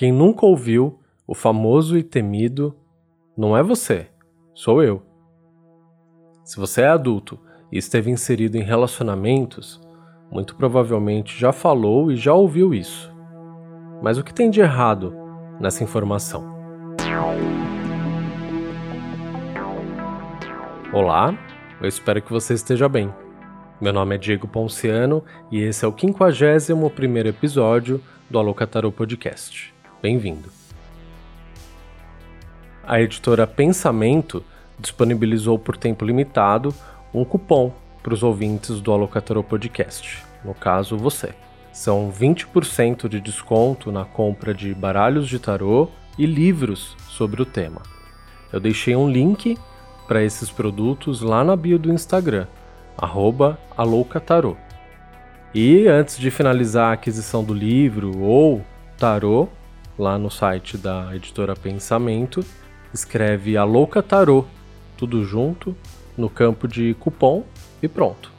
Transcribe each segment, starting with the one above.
Quem nunca ouviu o famoso e temido não é você, sou eu. Se você é adulto e esteve inserido em relacionamentos, muito provavelmente já falou e já ouviu isso. Mas o que tem de errado nessa informação? Olá, eu espero que você esteja bem. Meu nome é Diego Ponciano e esse é o 51 episódio do Alocatarô Podcast. Bem-vindo. A editora Pensamento disponibilizou por tempo limitado um cupom para os ouvintes do Alocatarô Podcast, no caso você. São 20% de desconto na compra de baralhos de tarô e livros sobre o tema. Eu deixei um link para esses produtos lá na bio do Instagram, @alocatarô. E antes de finalizar a aquisição do livro ou tarô, lá no site da editora Pensamento, escreve Alocatarô, tudo junto, no campo de cupom e pronto.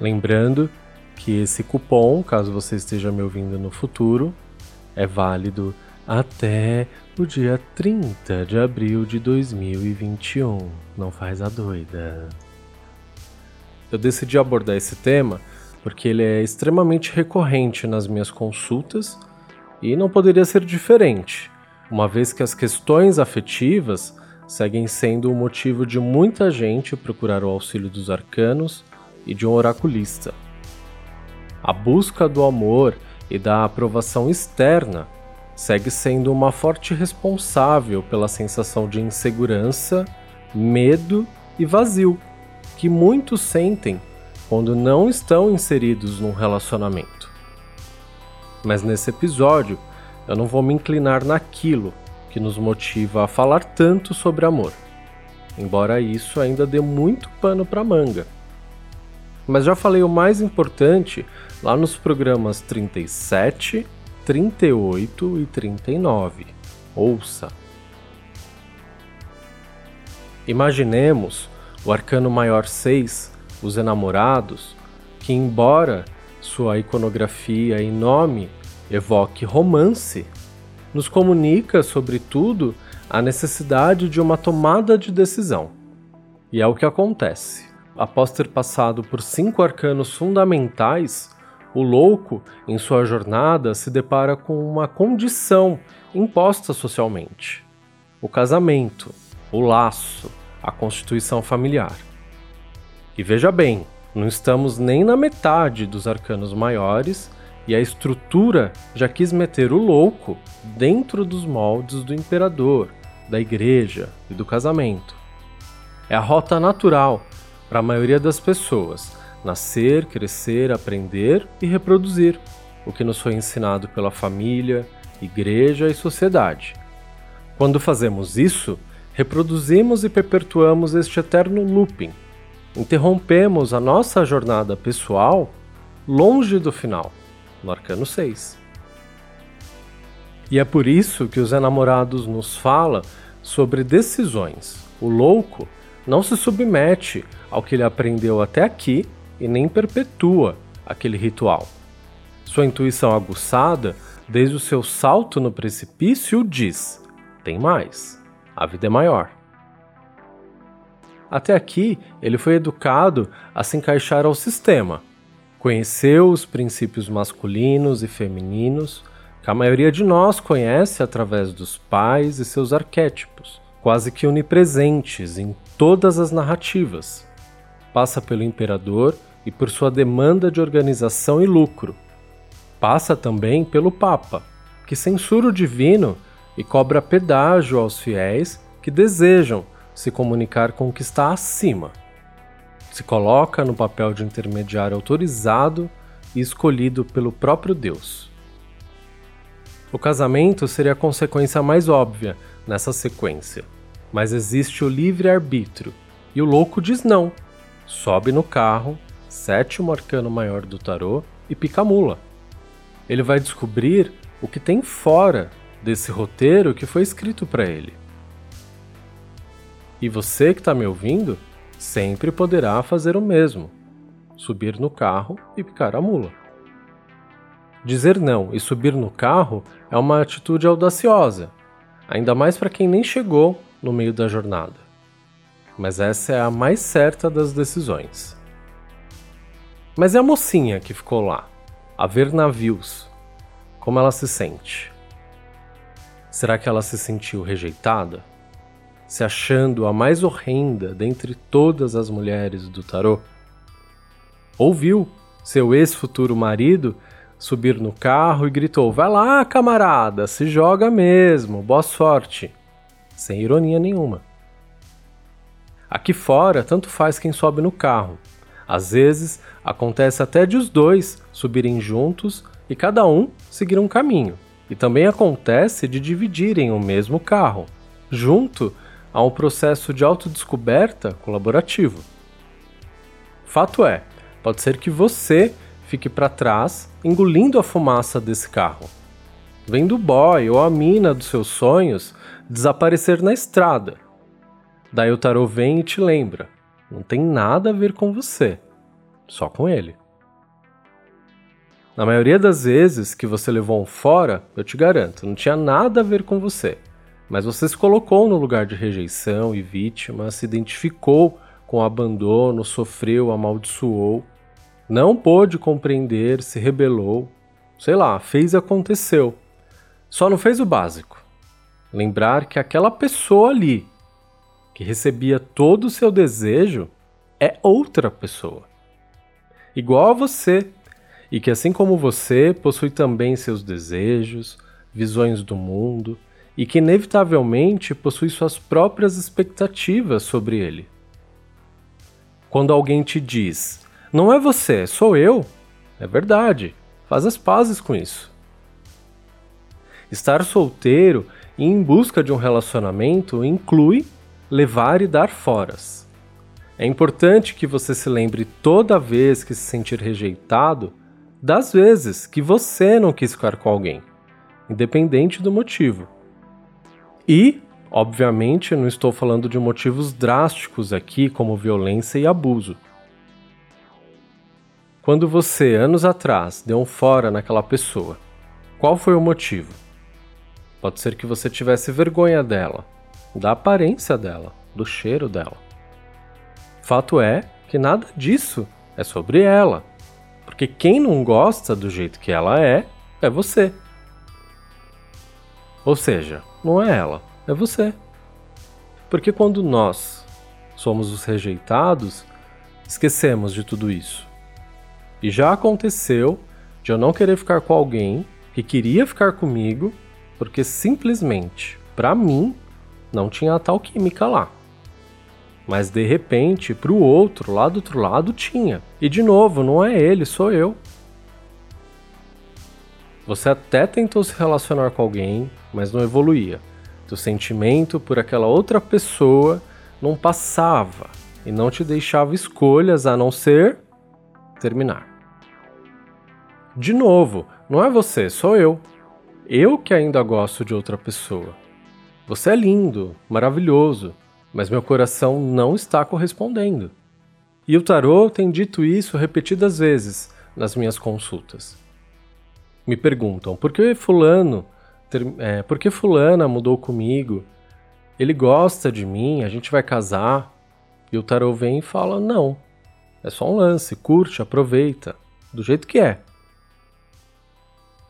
Lembrando que esse cupom, caso você esteja me ouvindo no futuro, é válido até o dia 30 de abril de 2021. Não faz a doida. Eu decidi abordar esse tema porque ele é extremamente recorrente nas minhas consultas e não poderia ser diferente, uma vez que as questões afetivas seguem sendo o motivo de muita gente procurar o auxílio dos arcanos e de um oraculista. A busca do amor e da aprovação externa segue sendo uma forte responsável pela sensação de insegurança, medo e vazio que muitos sentem quando não estão inseridos num relacionamento. Mas nesse episódio, eu não vou me inclinar naquilo que nos motiva a falar tanto sobre amor, embora isso ainda dê muito pano para manga. Mas já falei o mais importante lá nos programas 37, 38 e 39. Ouça! Imaginemos o arcano maior 6, os enamorados, que, embora sua iconografia e nome evoque romance, nos comunica, sobretudo, a necessidade de uma tomada de decisão. E é o que acontece. Após ter passado por cinco arcanos fundamentais, o louco, em sua jornada, se depara com uma condição imposta socialmente: o casamento, o laço, a constituição familiar. E veja bem, não estamos nem na metade dos arcanos maiores e a estrutura já quis meter o louco dentro dos moldes do imperador, da igreja e do casamento. É a rota natural para a maioria das pessoas nascer, crescer, aprender e reproduzir, o que nos foi ensinado pela família, igreja e sociedade. Quando fazemos isso, reproduzimos e perpetuamos este eterno looping. Interrompemos a nossa jornada pessoal longe do final no arcano 6. E é por isso que os enamorados nos fala sobre decisões. O louco não se submete ao que ele aprendeu até aqui e nem perpetua aquele ritual. Sua intuição aguçada, desde o seu salto no precipício, diz: tem mais, a vida é maior. Até aqui, ele foi educado a se encaixar ao sistema, Conheceu os princípios masculinos e femininos que a maioria de nós conhece através dos pais e seus arquétipos, quase que onipresentes em todas as narrativas. Passa pelo imperador e por sua demanda de organização e lucro. Passa também pelo Papa, que censura o divino e cobra pedágio aos fiéis que desejam se comunicar com o que está acima se coloca no papel de intermediário autorizado e escolhido pelo próprio Deus. O casamento seria a consequência mais óbvia nessa sequência, mas existe o livre-arbítrio e o louco diz não. Sobe no carro, sétimo arcano maior do tarô e pica a mula. Ele vai descobrir o que tem fora desse roteiro que foi escrito para ele. E você que está me ouvindo sempre poderá fazer o mesmo: subir no carro e picar a mula. Dizer não e subir no carro é uma atitude audaciosa, ainda mais para quem nem chegou no meio da jornada. Mas essa é a mais certa das decisões. Mas é a mocinha que ficou lá, a ver navios. Como ela se sente? Será que ela se sentiu rejeitada? Se achando a mais horrenda dentre todas as mulheres do tarô? Ouviu seu ex-futuro marido subir no carro e gritou: Vai lá, camarada, se joga mesmo, boa sorte. Sem ironia nenhuma. Aqui fora, tanto faz quem sobe no carro. Às vezes, acontece até de os dois subirem juntos e cada um seguir um caminho. E também acontece de dividirem o mesmo carro, junto a um processo de autodescoberta colaborativo. Fato é, pode ser que você fique para trás, engolindo a fumaça desse carro. Vendo o boy ou a mina dos seus sonhos desaparecer na estrada. Daí o tarô vem e te lembra: não tem nada a ver com você, só com ele. Na maioria das vezes que você levou um fora, eu te garanto, não tinha nada a ver com você. Mas você se colocou no lugar de rejeição e vítima, se identificou com o abandono, sofreu, amaldiçoou não pôde compreender, se rebelou, sei lá, fez e aconteceu. Só não fez o básico. Lembrar que aquela pessoa ali, que recebia todo o seu desejo, é outra pessoa. Igual a você, e que assim como você, possui também seus desejos, visões do mundo, e que inevitavelmente possui suas próprias expectativas sobre ele. Quando alguém te diz não é você, sou eu. É verdade. Faz as pazes com isso. Estar solteiro e em busca de um relacionamento inclui levar e dar foras. É importante que você se lembre toda vez que se sentir rejeitado das vezes que você não quis ficar com alguém, independente do motivo. E, obviamente, não estou falando de motivos drásticos aqui, como violência e abuso. Quando você, anos atrás, deu um fora naquela pessoa, qual foi o motivo? Pode ser que você tivesse vergonha dela, da aparência dela, do cheiro dela. Fato é que nada disso é sobre ela, porque quem não gosta do jeito que ela é, é você. Ou seja, não é ela, é você. Porque quando nós somos os rejeitados, esquecemos de tudo isso e já aconteceu de eu não querer ficar com alguém que queria ficar comigo porque simplesmente, para mim, não tinha a tal química lá. Mas de repente, para o outro, lá do outro lado, tinha. E de novo, não é ele, sou eu. Você até tentou se relacionar com alguém, mas não evoluía. O sentimento por aquela outra pessoa não passava e não te deixava escolhas a não ser terminar. De novo, não é você, sou eu. Eu que ainda gosto de outra pessoa. Você é lindo, maravilhoso, mas meu coração não está correspondendo. E o tarô tem dito isso repetidas vezes nas minhas consultas. Me perguntam por que fulano, ter, é, por que fulana mudou comigo? Ele gosta de mim, a gente vai casar? E o tarô vem e fala: não, é só um lance, curte, aproveita, do jeito que é.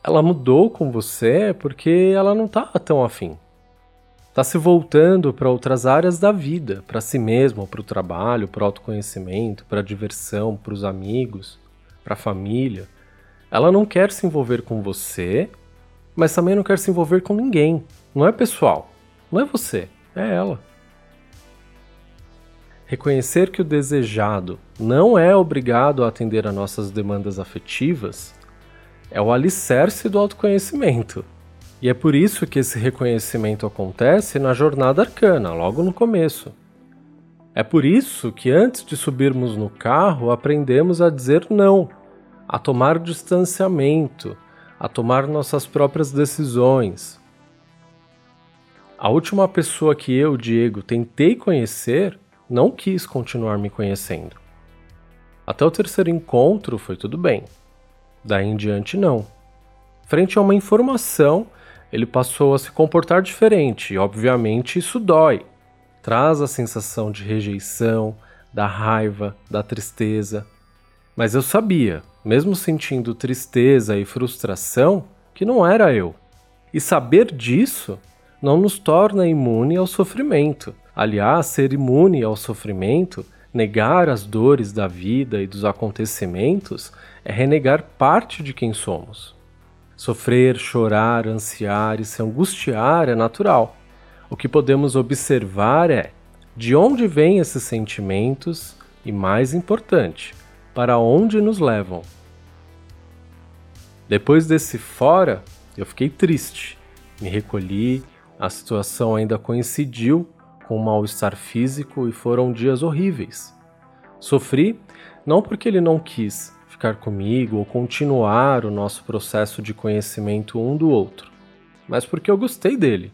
Ela mudou com você porque ela não tá tão afim. Tá se voltando para outras áreas da vida, para si mesma, para o trabalho, para o autoconhecimento, para a diversão, para os amigos, para a família. Ela não quer se envolver com você, mas também não quer se envolver com ninguém. Não é pessoal, não é você, é ela. Reconhecer que o desejado não é obrigado a atender a nossas demandas afetivas é o alicerce do autoconhecimento. E é por isso que esse reconhecimento acontece na jornada arcana, logo no começo. É por isso que antes de subirmos no carro aprendemos a dizer não, a tomar distanciamento, a tomar nossas próprias decisões. A última pessoa que eu, Diego, tentei conhecer não quis continuar me conhecendo. Até o terceiro encontro foi tudo bem. Daí em diante, não. frente a uma informação, ele passou a se comportar diferente, e obviamente isso dói. Traz a sensação de rejeição, da raiva, da tristeza. Mas eu sabia, mesmo sentindo tristeza e frustração, que não era eu. E saber disso não nos torna imune ao sofrimento. Aliás, ser imune ao sofrimento, negar as dores da vida e dos acontecimentos, é renegar parte de quem somos. Sofrer, chorar, ansiar e se angustiar é natural. O que podemos observar é de onde vêm esses sentimentos e, mais importante, para onde nos levam. Depois desse fora, eu fiquei triste, me recolhi, a situação ainda coincidiu com o mal-estar físico e foram dias horríveis. Sofri não porque ele não quis ficar comigo ou continuar o nosso processo de conhecimento um do outro, mas porque eu gostei dele.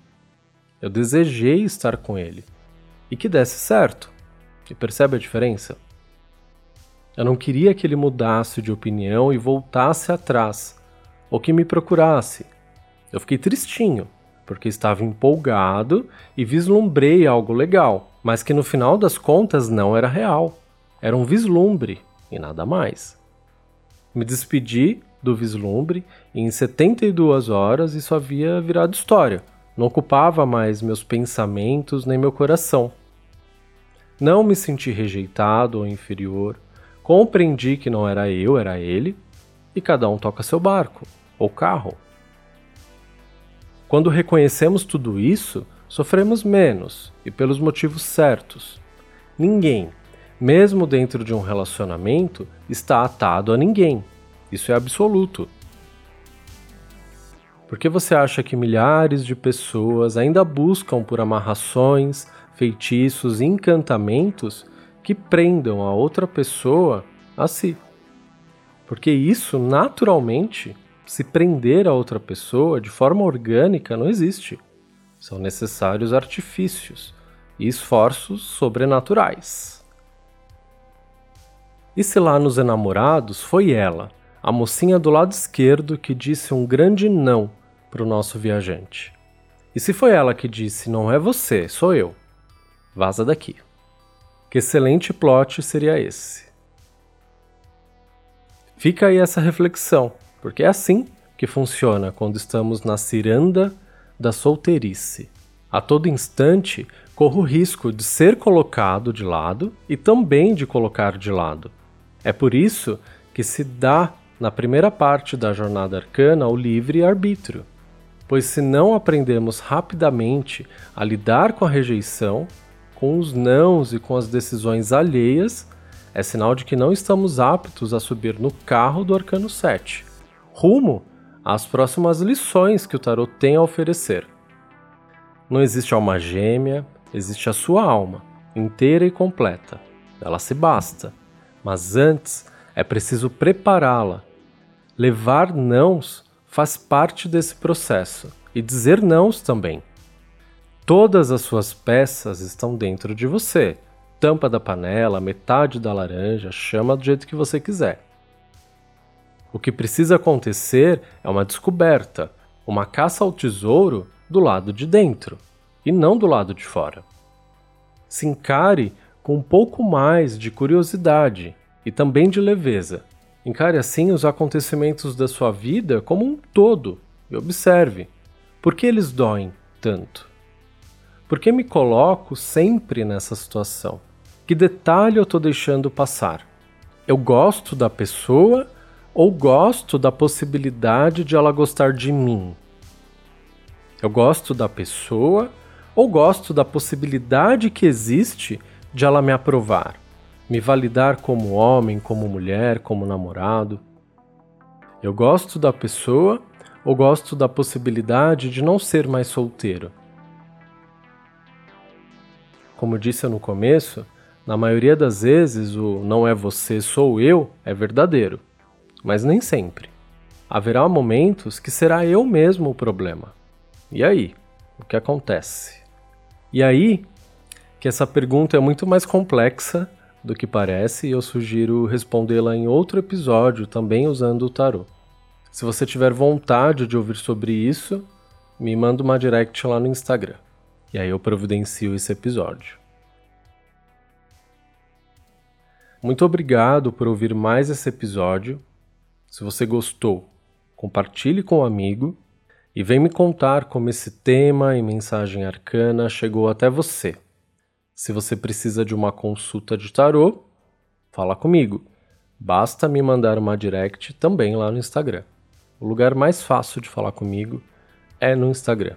Eu desejei estar com ele e que desse certo. E percebe a diferença? Eu não queria que ele mudasse de opinião e voltasse atrás, ou que me procurasse. Eu fiquei tristinho, porque estava empolgado e vislumbrei algo legal, mas que no final das contas não era real. Era um vislumbre e nada mais. Me despedi do vislumbre e em 72 horas isso havia virado história. Não ocupava mais meus pensamentos nem meu coração. Não me senti rejeitado ou inferior. Compreendi que não era eu, era ele, e cada um toca seu barco ou carro. Quando reconhecemos tudo isso, sofremos menos e pelos motivos certos. Ninguém, mesmo dentro de um relacionamento, está atado a ninguém. Isso é absoluto. Por que você acha que milhares de pessoas ainda buscam por amarrações, feitiços e encantamentos que prendam a outra pessoa a si? Porque isso naturalmente se prender a outra pessoa de forma orgânica não existe. São necessários artifícios e esforços sobrenaturais. E se lá nos enamorados foi ela, a mocinha do lado esquerdo, que disse um grande não para o nosso viajante? E se foi ela que disse não é você, sou eu? Vaza daqui. Que excelente plot seria esse? Fica aí essa reflexão porque é assim que funciona quando estamos na ciranda da solteirice. A todo instante, corro o risco de ser colocado de lado e também de colocar de lado. É por isso que se dá na primeira parte da jornada arcana o livre-arbítrio, pois se não aprendemos rapidamente a lidar com a rejeição, com os nãos e com as decisões alheias, é sinal de que não estamos aptos a subir no carro do arcano 7 rumo às próximas lições que o tarot tem a oferecer. Não existe alma gêmea, existe a sua alma, inteira e completa. Ela se basta, mas antes é preciso prepará-la. Levar nãos faz parte desse processo e dizer nãos também. Todas as suas peças estão dentro de você. Tampa da panela, metade da laranja, chama do jeito que você quiser. O que precisa acontecer é uma descoberta, uma caça ao tesouro do lado de dentro e não do lado de fora. Se encare com um pouco mais de curiosidade e também de leveza. Encare assim os acontecimentos da sua vida como um todo e observe por que eles doem tanto. Por que me coloco sempre nessa situação? Que detalhe eu estou deixando passar? Eu gosto da pessoa ou gosto da possibilidade de ela gostar de mim? Eu gosto da pessoa ou gosto da possibilidade que existe de ela me aprovar, me validar como homem, como mulher, como namorado? Eu gosto da pessoa ou gosto da possibilidade de não ser mais solteiro? Como disse no começo, na maioria das vezes o não é você, sou eu é verdadeiro mas nem sempre. Haverá momentos que será eu mesmo o problema. E aí? O que acontece? E aí que essa pergunta é muito mais complexa do que parece e eu sugiro respondê-la em outro episódio também usando o tarô. Se você tiver vontade de ouvir sobre isso, me manda uma direct lá no Instagram. E aí eu providencio esse episódio. Muito obrigado por ouvir mais esse episódio. Se você gostou, compartilhe com um amigo e vem me contar como esse tema e mensagem arcana chegou até você. Se você precisa de uma consulta de tarô, fala comigo. Basta me mandar uma direct também lá no Instagram. O lugar mais fácil de falar comigo é no Instagram.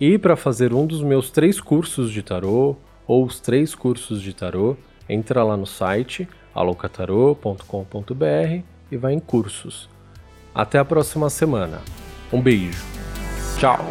E para fazer um dos meus três cursos de tarô, ou os três cursos de tarô, entra lá no site alocatarô.com.br e vai em cursos. Até a próxima semana. Um beijo. Tchau.